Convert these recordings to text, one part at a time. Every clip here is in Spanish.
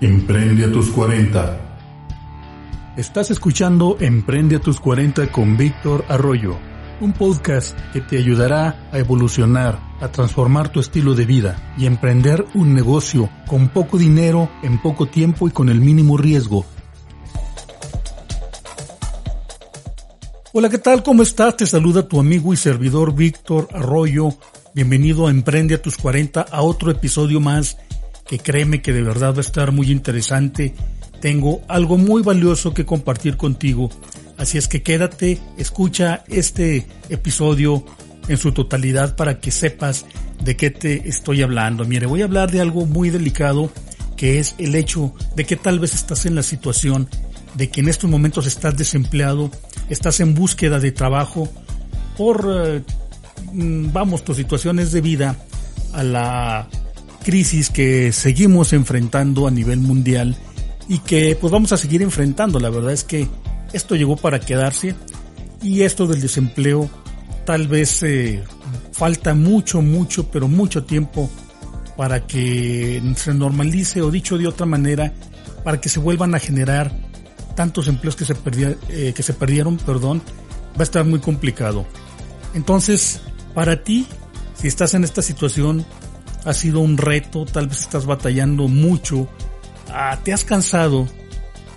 Emprende a tus 40. Estás escuchando Emprende a tus 40 con Víctor Arroyo, un podcast que te ayudará a evolucionar, a transformar tu estilo de vida y emprender un negocio con poco dinero, en poco tiempo y con el mínimo riesgo Hola, ¿qué tal? ¿Cómo estás? Te saluda tu amigo y servidor Víctor Arroyo. Bienvenido a Emprende a tus 40 a otro episodio más que créeme que de verdad va a estar muy interesante. Tengo algo muy valioso que compartir contigo. Así es que quédate, escucha este episodio en su totalidad para que sepas de qué te estoy hablando. Mire, voy a hablar de algo muy delicado que es el hecho de que tal vez estás en la situación de que en estos momentos estás desempleado, estás en búsqueda de trabajo por, eh, mm, vamos, tus situaciones de vida a la crisis que seguimos enfrentando a nivel mundial y que pues vamos a seguir enfrentando. La verdad es que esto llegó para quedarse y esto del desempleo tal vez eh, falta mucho, mucho, pero mucho tiempo para que se normalice o dicho de otra manera, para que se vuelvan a generar tantos empleos que se, eh, que se perdieron, perdón, va a estar muy complicado. Entonces, para ti, si estás en esta situación, ha sido un reto, tal vez estás batallando mucho, ah, te has cansado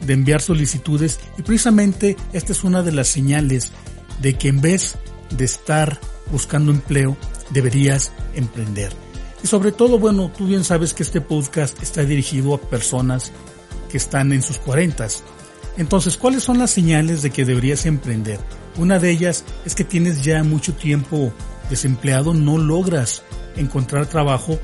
de enviar solicitudes y precisamente esta es una de las señales de que en vez de estar buscando empleo, deberías emprender. Y sobre todo, bueno, tú bien sabes que este podcast está dirigido a personas que están en sus cuarentas, entonces, ¿cuáles son las señales de que deberías emprender? Una de ellas es que tienes ya mucho tiempo desempleado, no logras encontrar trabajo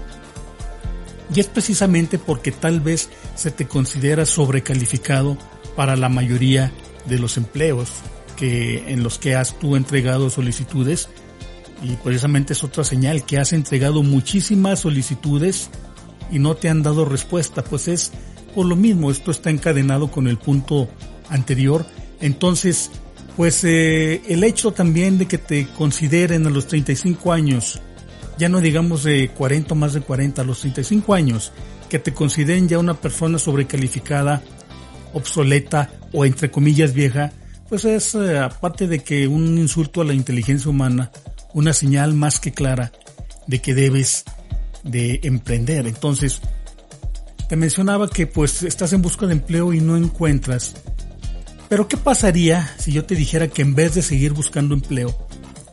y es precisamente porque tal vez se te considera sobrecalificado para la mayoría de los empleos que en los que has tú entregado solicitudes y precisamente es otra señal que has entregado muchísimas solicitudes y no te han dado respuesta, pues es por lo mismo, esto está encadenado con el punto anterior. Entonces, pues eh, el hecho también de que te consideren a los 35 años, ya no digamos de 40 o más de 40, a los 35 años, que te consideren ya una persona sobrecalificada, obsoleta o entre comillas vieja, pues es eh, aparte de que un insulto a la inteligencia humana, una señal más que clara de que debes de emprender. Entonces, te mencionaba que pues estás en busca de empleo y no encuentras. Pero ¿qué pasaría si yo te dijera que en vez de seguir buscando empleo,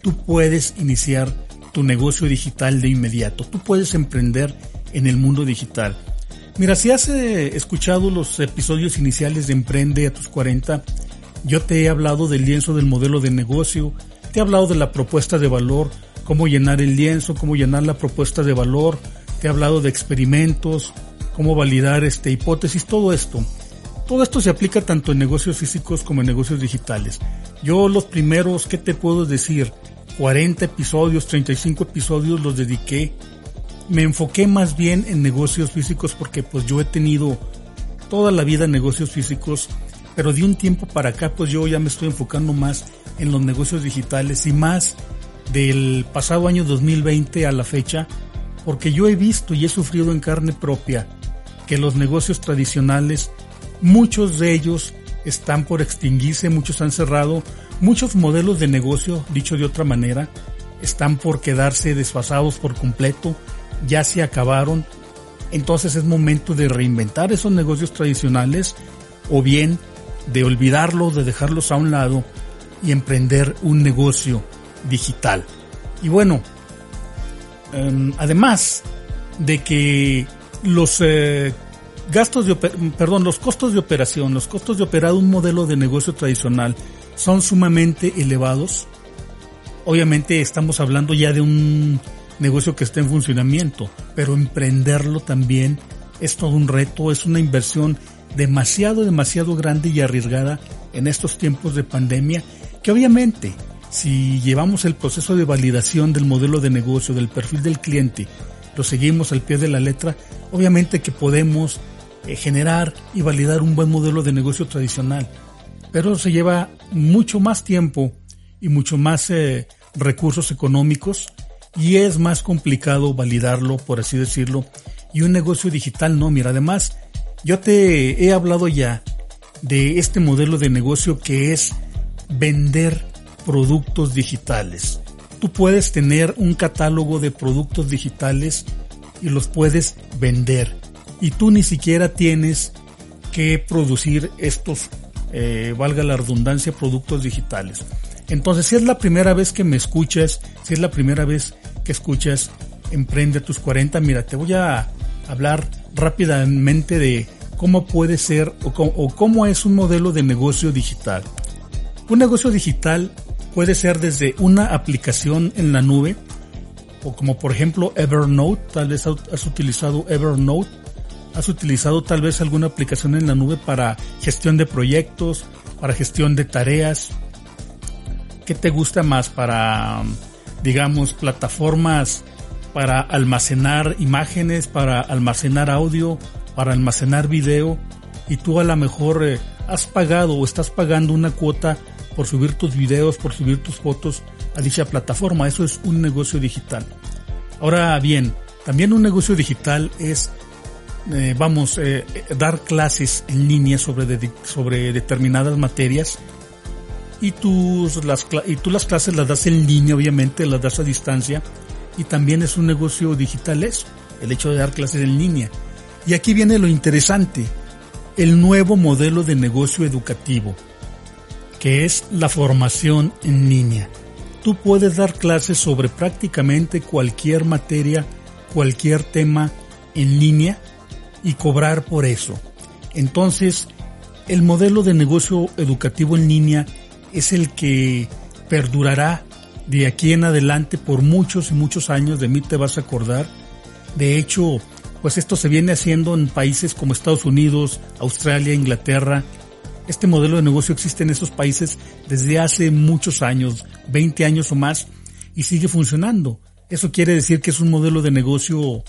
tú puedes iniciar tu negocio digital de inmediato? Tú puedes emprender en el mundo digital. Mira, si has eh, escuchado los episodios iniciales de Emprende a tus 40, yo te he hablado del lienzo del modelo de negocio, te he hablado de la propuesta de valor, cómo llenar el lienzo, cómo llenar la propuesta de valor, te he hablado de experimentos, cómo validar este hipótesis, todo esto. Todo esto se aplica tanto en negocios físicos como en negocios digitales. Yo los primeros, ¿qué te puedo decir? 40 episodios, 35 episodios los dediqué. Me enfoqué más bien en negocios físicos porque pues yo he tenido toda la vida negocios físicos, pero de un tiempo para acá pues yo ya me estoy enfocando más en los negocios digitales y más del pasado año 2020 a la fecha, porque yo he visto y he sufrido en carne propia que los negocios tradicionales, muchos de ellos están por extinguirse, muchos han cerrado, muchos modelos de negocio, dicho de otra manera, están por quedarse desfasados por completo, ya se acabaron, entonces es momento de reinventar esos negocios tradicionales o bien de olvidarlos, de dejarlos a un lado y emprender un negocio digital. Y bueno, em, además de que los eh, gastos de perdón, los costos de operación, los costos de operar un modelo de negocio tradicional son sumamente elevados. obviamente estamos hablando ya de un negocio que está en funcionamiento, pero emprenderlo también es todo un reto, es una inversión demasiado, demasiado grande y arriesgada en estos tiempos de pandemia, que obviamente si llevamos el proceso de validación del modelo de negocio, del perfil del cliente, lo seguimos al pie de la letra, obviamente que podemos eh, generar y validar un buen modelo de negocio tradicional. Pero se lleva mucho más tiempo y mucho más eh, recursos económicos y es más complicado validarlo, por así decirlo. Y un negocio digital no, mira, además yo te he hablado ya de este modelo de negocio que es vender productos digitales. Tú puedes tener un catálogo de productos digitales y los puedes vender. Y tú ni siquiera tienes que producir estos, eh, valga la redundancia, productos digitales. Entonces, si es la primera vez que me escuchas, si es la primera vez que escuchas Emprende tus 40, mira, te voy a hablar rápidamente de cómo puede ser o cómo es un modelo de negocio digital. Un negocio digital puede ser desde una aplicación en la nube, o como por ejemplo Evernote, tal vez has utilizado Evernote, has utilizado tal vez alguna aplicación en la nube para gestión de proyectos, para gestión de tareas, ¿Qué te gusta más para, digamos, plataformas para almacenar imágenes, para almacenar audio, para almacenar video? Y tú a lo mejor eh, has pagado o estás pagando una cuota por subir tus videos, por subir tus fotos a dicha plataforma. Eso es un negocio digital. Ahora bien, también un negocio digital es, eh, vamos, eh, dar clases en línea sobre, sobre determinadas materias y, tus, las, y tú las clases las das en línea, obviamente, las das a distancia y también es un negocio digital eso, el hecho de dar clases en línea. Y aquí viene lo interesante, el nuevo modelo de negocio educativo, que es la formación en línea. Tú puedes dar clases sobre prácticamente cualquier materia, cualquier tema en línea y cobrar por eso. Entonces, el modelo de negocio educativo en línea es el que perdurará de aquí en adelante por muchos y muchos años, de mí te vas a acordar. De hecho, pues esto se viene haciendo en países como Estados Unidos, Australia, Inglaterra. Este modelo de negocio existe en esos países desde hace muchos años, 20 años o más, y sigue funcionando. Eso quiere decir que es un modelo de negocio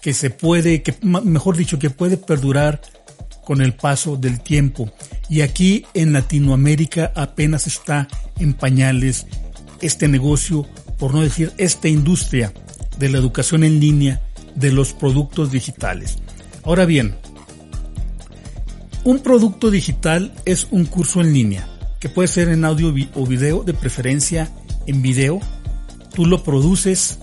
que se puede, que mejor dicho, que puede perdurar con el paso del tiempo. Y aquí en Latinoamérica apenas está en pañales este negocio, por no decir esta industria de la educación en línea de los productos digitales. Ahora bien, un producto digital es un curso en línea, que puede ser en audio o video, de preferencia en video. Tú lo produces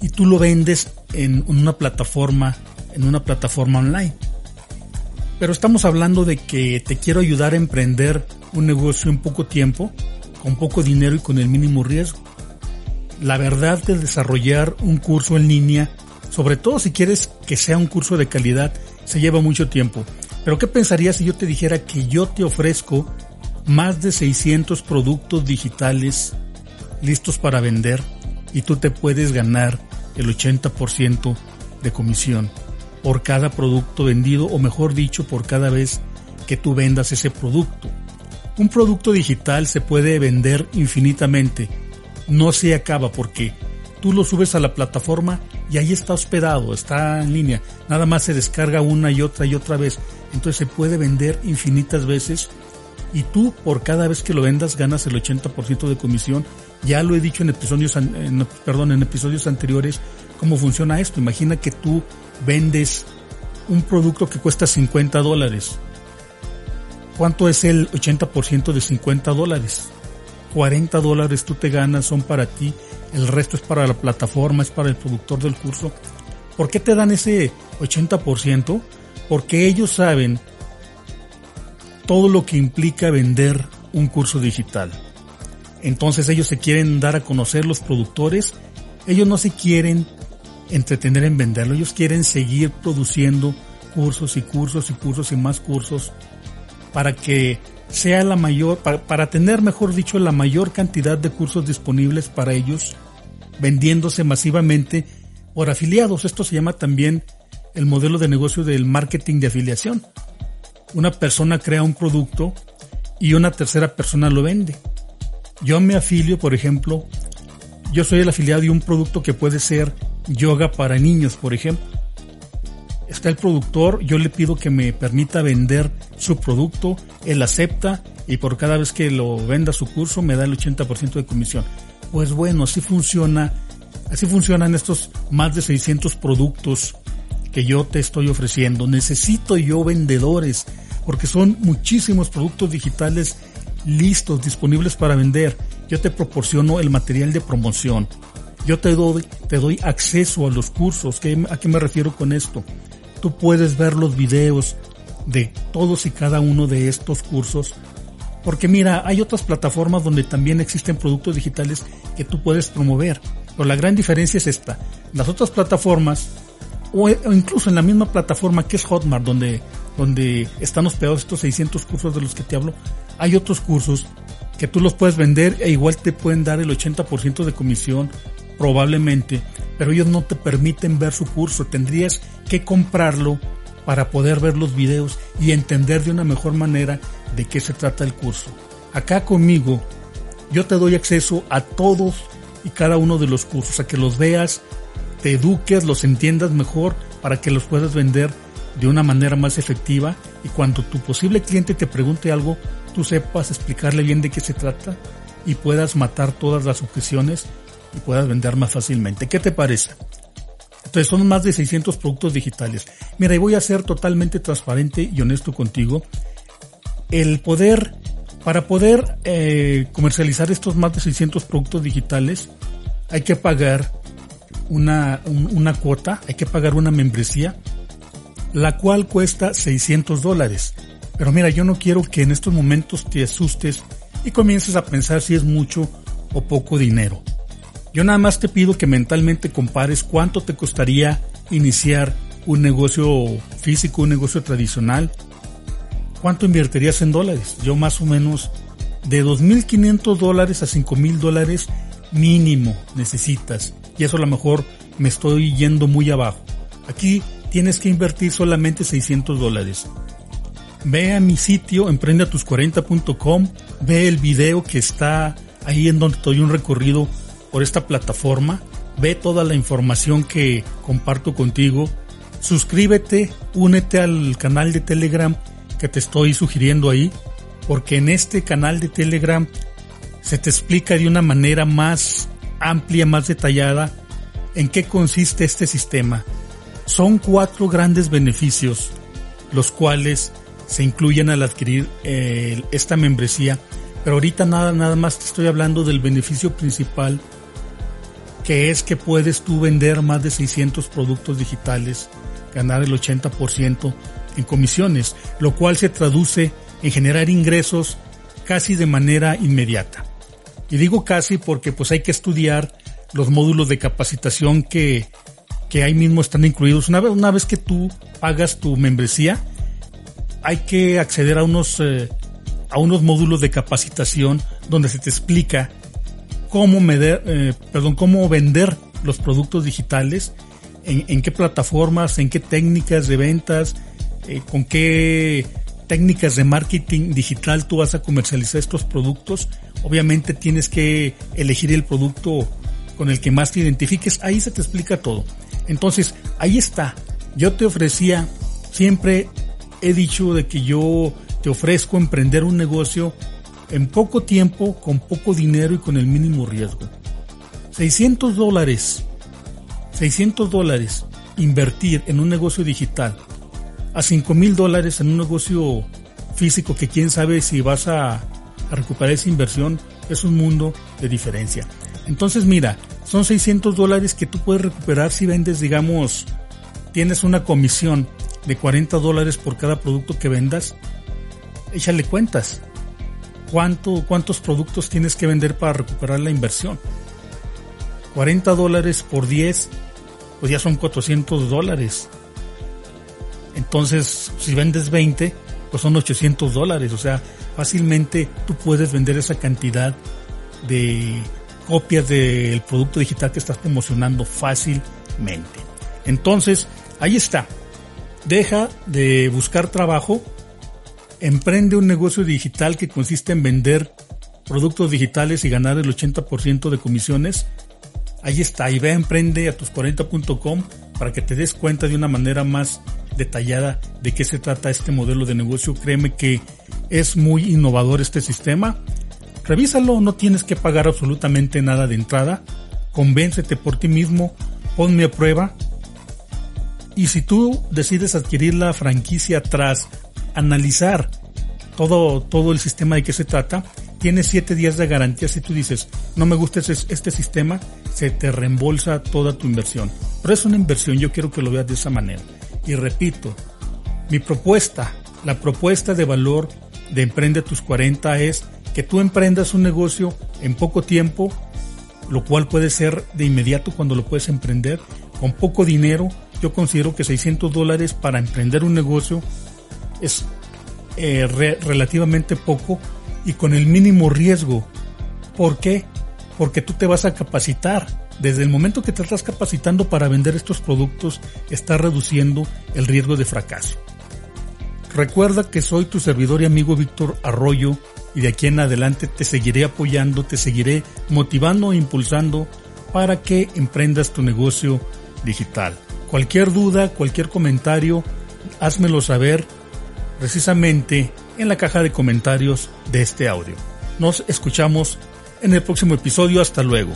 y tú lo vendes en una plataforma, en una plataforma online. Pero estamos hablando de que te quiero ayudar a emprender un negocio en poco tiempo, con poco dinero y con el mínimo riesgo. La verdad de desarrollar un curso en línea, sobre todo si quieres que sea un curso de calidad, se lleva mucho tiempo. Pero ¿qué pensarías si yo te dijera que yo te ofrezco más de 600 productos digitales listos para vender y tú te puedes ganar el 80% de comisión? por cada producto vendido o mejor dicho por cada vez que tú vendas ese producto. Un producto digital se puede vender infinitamente, no se acaba porque tú lo subes a la plataforma y ahí está hospedado, está en línea, nada más se descarga una y otra y otra vez, entonces se puede vender infinitas veces y tú por cada vez que lo vendas ganas el 80% de comisión. Ya lo he dicho en episodios, perdón, en episodios anteriores cómo funciona esto. Imagina que tú vendes un producto que cuesta 50 dólares. ¿Cuánto es el 80% de 50 dólares? 40 dólares tú te ganas, son para ti, el resto es para la plataforma, es para el productor del curso. ¿Por qué te dan ese 80%? Porque ellos saben todo lo que implica vender un curso digital. Entonces ellos se quieren dar a conocer los productores, ellos no se quieren entretener en venderlo. Ellos quieren seguir produciendo cursos y cursos y cursos y más cursos para que sea la mayor, para, tener, mejor dicho, la mayor cantidad de cursos disponibles para ellos, vendiéndose masivamente por afiliados. Esto se llama también el modelo de negocio del marketing de afiliación. Una persona crea un producto y una tercera persona lo vende. Yo me afilio, por ejemplo, yo soy el afiliado de un producto que puede ser yoga para niños, por ejemplo. Está el productor, yo le pido que me permita vender su producto, él acepta y por cada vez que lo venda su curso me da el 80% de comisión. Pues bueno, así funciona, así funcionan estos más de 600 productos que yo te estoy ofreciendo. Necesito yo vendedores porque son muchísimos productos digitales listos, disponibles para vender. Yo te proporciono el material de promoción. Yo te doy, te doy acceso a los cursos. ¿A qué me refiero con esto? Tú puedes ver los videos de todos y cada uno de estos cursos. Porque mira, hay otras plataformas donde también existen productos digitales que tú puedes promover. Pero la gran diferencia es esta. Las otras plataformas, o incluso en la misma plataforma que es Hotmart, donde donde están hospedados estos 600 cursos de los que te hablo, hay otros cursos que tú los puedes vender e igual te pueden dar el 80% de comisión, probablemente, pero ellos no te permiten ver su curso, tendrías que comprarlo para poder ver los videos y entender de una mejor manera de qué se trata el curso. Acá conmigo, yo te doy acceso a todos y cada uno de los cursos, a que los veas, te eduques, los entiendas mejor para que los puedas vender de una manera más efectiva y cuando tu posible cliente te pregunte algo, tú sepas explicarle bien de qué se trata y puedas matar todas las objeciones y puedas vender más fácilmente. ¿Qué te parece? Entonces son más de 600 productos digitales. Mira, y voy a ser totalmente transparente y honesto contigo. El poder, para poder eh, comercializar estos más de 600 productos digitales, hay que pagar una, una cuota, hay que pagar una membresía la cual cuesta 600 dólares. Pero mira, yo no quiero que en estos momentos te asustes y comiences a pensar si es mucho o poco dinero. Yo nada más te pido que mentalmente compares cuánto te costaría iniciar un negocio físico, un negocio tradicional. ¿Cuánto invertirías en dólares? Yo más o menos de 2.500 dólares a 5.000 dólares mínimo necesitas. Y eso a lo mejor me estoy yendo muy abajo. Aquí tienes que invertir solamente 600 dólares. Ve a mi sitio emprendeatus40.com, ve el video que está ahí en donde doy un recorrido por esta plataforma, ve toda la información que comparto contigo, suscríbete, únete al canal de Telegram que te estoy sugiriendo ahí, porque en este canal de Telegram se te explica de una manera más amplia, más detallada, en qué consiste este sistema. Son cuatro grandes beneficios los cuales se incluyen al adquirir eh, esta membresía, pero ahorita nada, nada más te estoy hablando del beneficio principal que es que puedes tú vender más de 600 productos digitales, ganar el 80% en comisiones, lo cual se traduce en generar ingresos casi de manera inmediata. Y digo casi porque pues hay que estudiar los módulos de capacitación que que ahí mismo están incluidos. Una vez, una vez que tú pagas tu membresía, hay que acceder a unos, eh, a unos módulos de capacitación donde se te explica cómo, medir, eh, perdón, cómo vender los productos digitales, en, qué plataformas, en qué técnicas de ventas, eh, con qué técnicas de marketing digital tú vas a comercializar estos productos. Obviamente tienes que elegir el producto con el que más te identifiques. Ahí se te explica todo. Entonces, ahí está. Yo te ofrecía, siempre he dicho de que yo te ofrezco emprender un negocio en poco tiempo, con poco dinero y con el mínimo riesgo. 600 dólares, 600 dólares invertir en un negocio digital a 5 mil dólares en un negocio físico que quién sabe si vas a, recuperar esa inversión, es un mundo de diferencia. Entonces mira, son 600 dólares que tú puedes recuperar si vendes, digamos, tienes una comisión de 40 dólares por cada producto que vendas. Échale cuentas. ¿Cuánto, ¿Cuántos productos tienes que vender para recuperar la inversión? 40 dólares por 10, pues ya son 400 dólares. Entonces, si vendes 20, pues son 800 dólares. O sea, fácilmente tú puedes vender esa cantidad de copias del producto digital que estás promocionando fácilmente. Entonces, ahí está. Deja de buscar trabajo, emprende un negocio digital que consiste en vender productos digitales y ganar el 80% de comisiones. Ahí está, y ve a emprende a tus40.com para que te des cuenta de una manera más detallada de qué se trata este modelo de negocio. Créeme que es muy innovador este sistema. Revísalo, no tienes que pagar absolutamente nada de entrada. Convéncete por ti mismo, ponme a prueba. Y si tú decides adquirir la franquicia tras analizar todo, todo el sistema de qué se trata, tienes siete días de garantía. Si tú dices, no me gusta este sistema, se te reembolsa toda tu inversión. Pero es una inversión, yo quiero que lo veas de esa manera. Y repito, mi propuesta, la propuesta de valor de Emprende tus 40 es que tú emprendas un negocio en poco tiempo, lo cual puede ser de inmediato cuando lo puedes emprender, con poco dinero. Yo considero que 600 dólares para emprender un negocio es eh, relativamente poco y con el mínimo riesgo. ¿Por qué? Porque tú te vas a capacitar desde el momento que te estás capacitando para vender estos productos, estás reduciendo el riesgo de fracaso. Recuerda que soy tu servidor y amigo Víctor Arroyo y de aquí en adelante te seguiré apoyando, te seguiré motivando e impulsando para que emprendas tu negocio digital. Cualquier duda, cualquier comentario, házmelo saber precisamente en la caja de comentarios de este audio. Nos escuchamos en el próximo episodio. Hasta luego.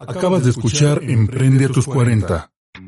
Acabas de escuchar Emprende a tus 40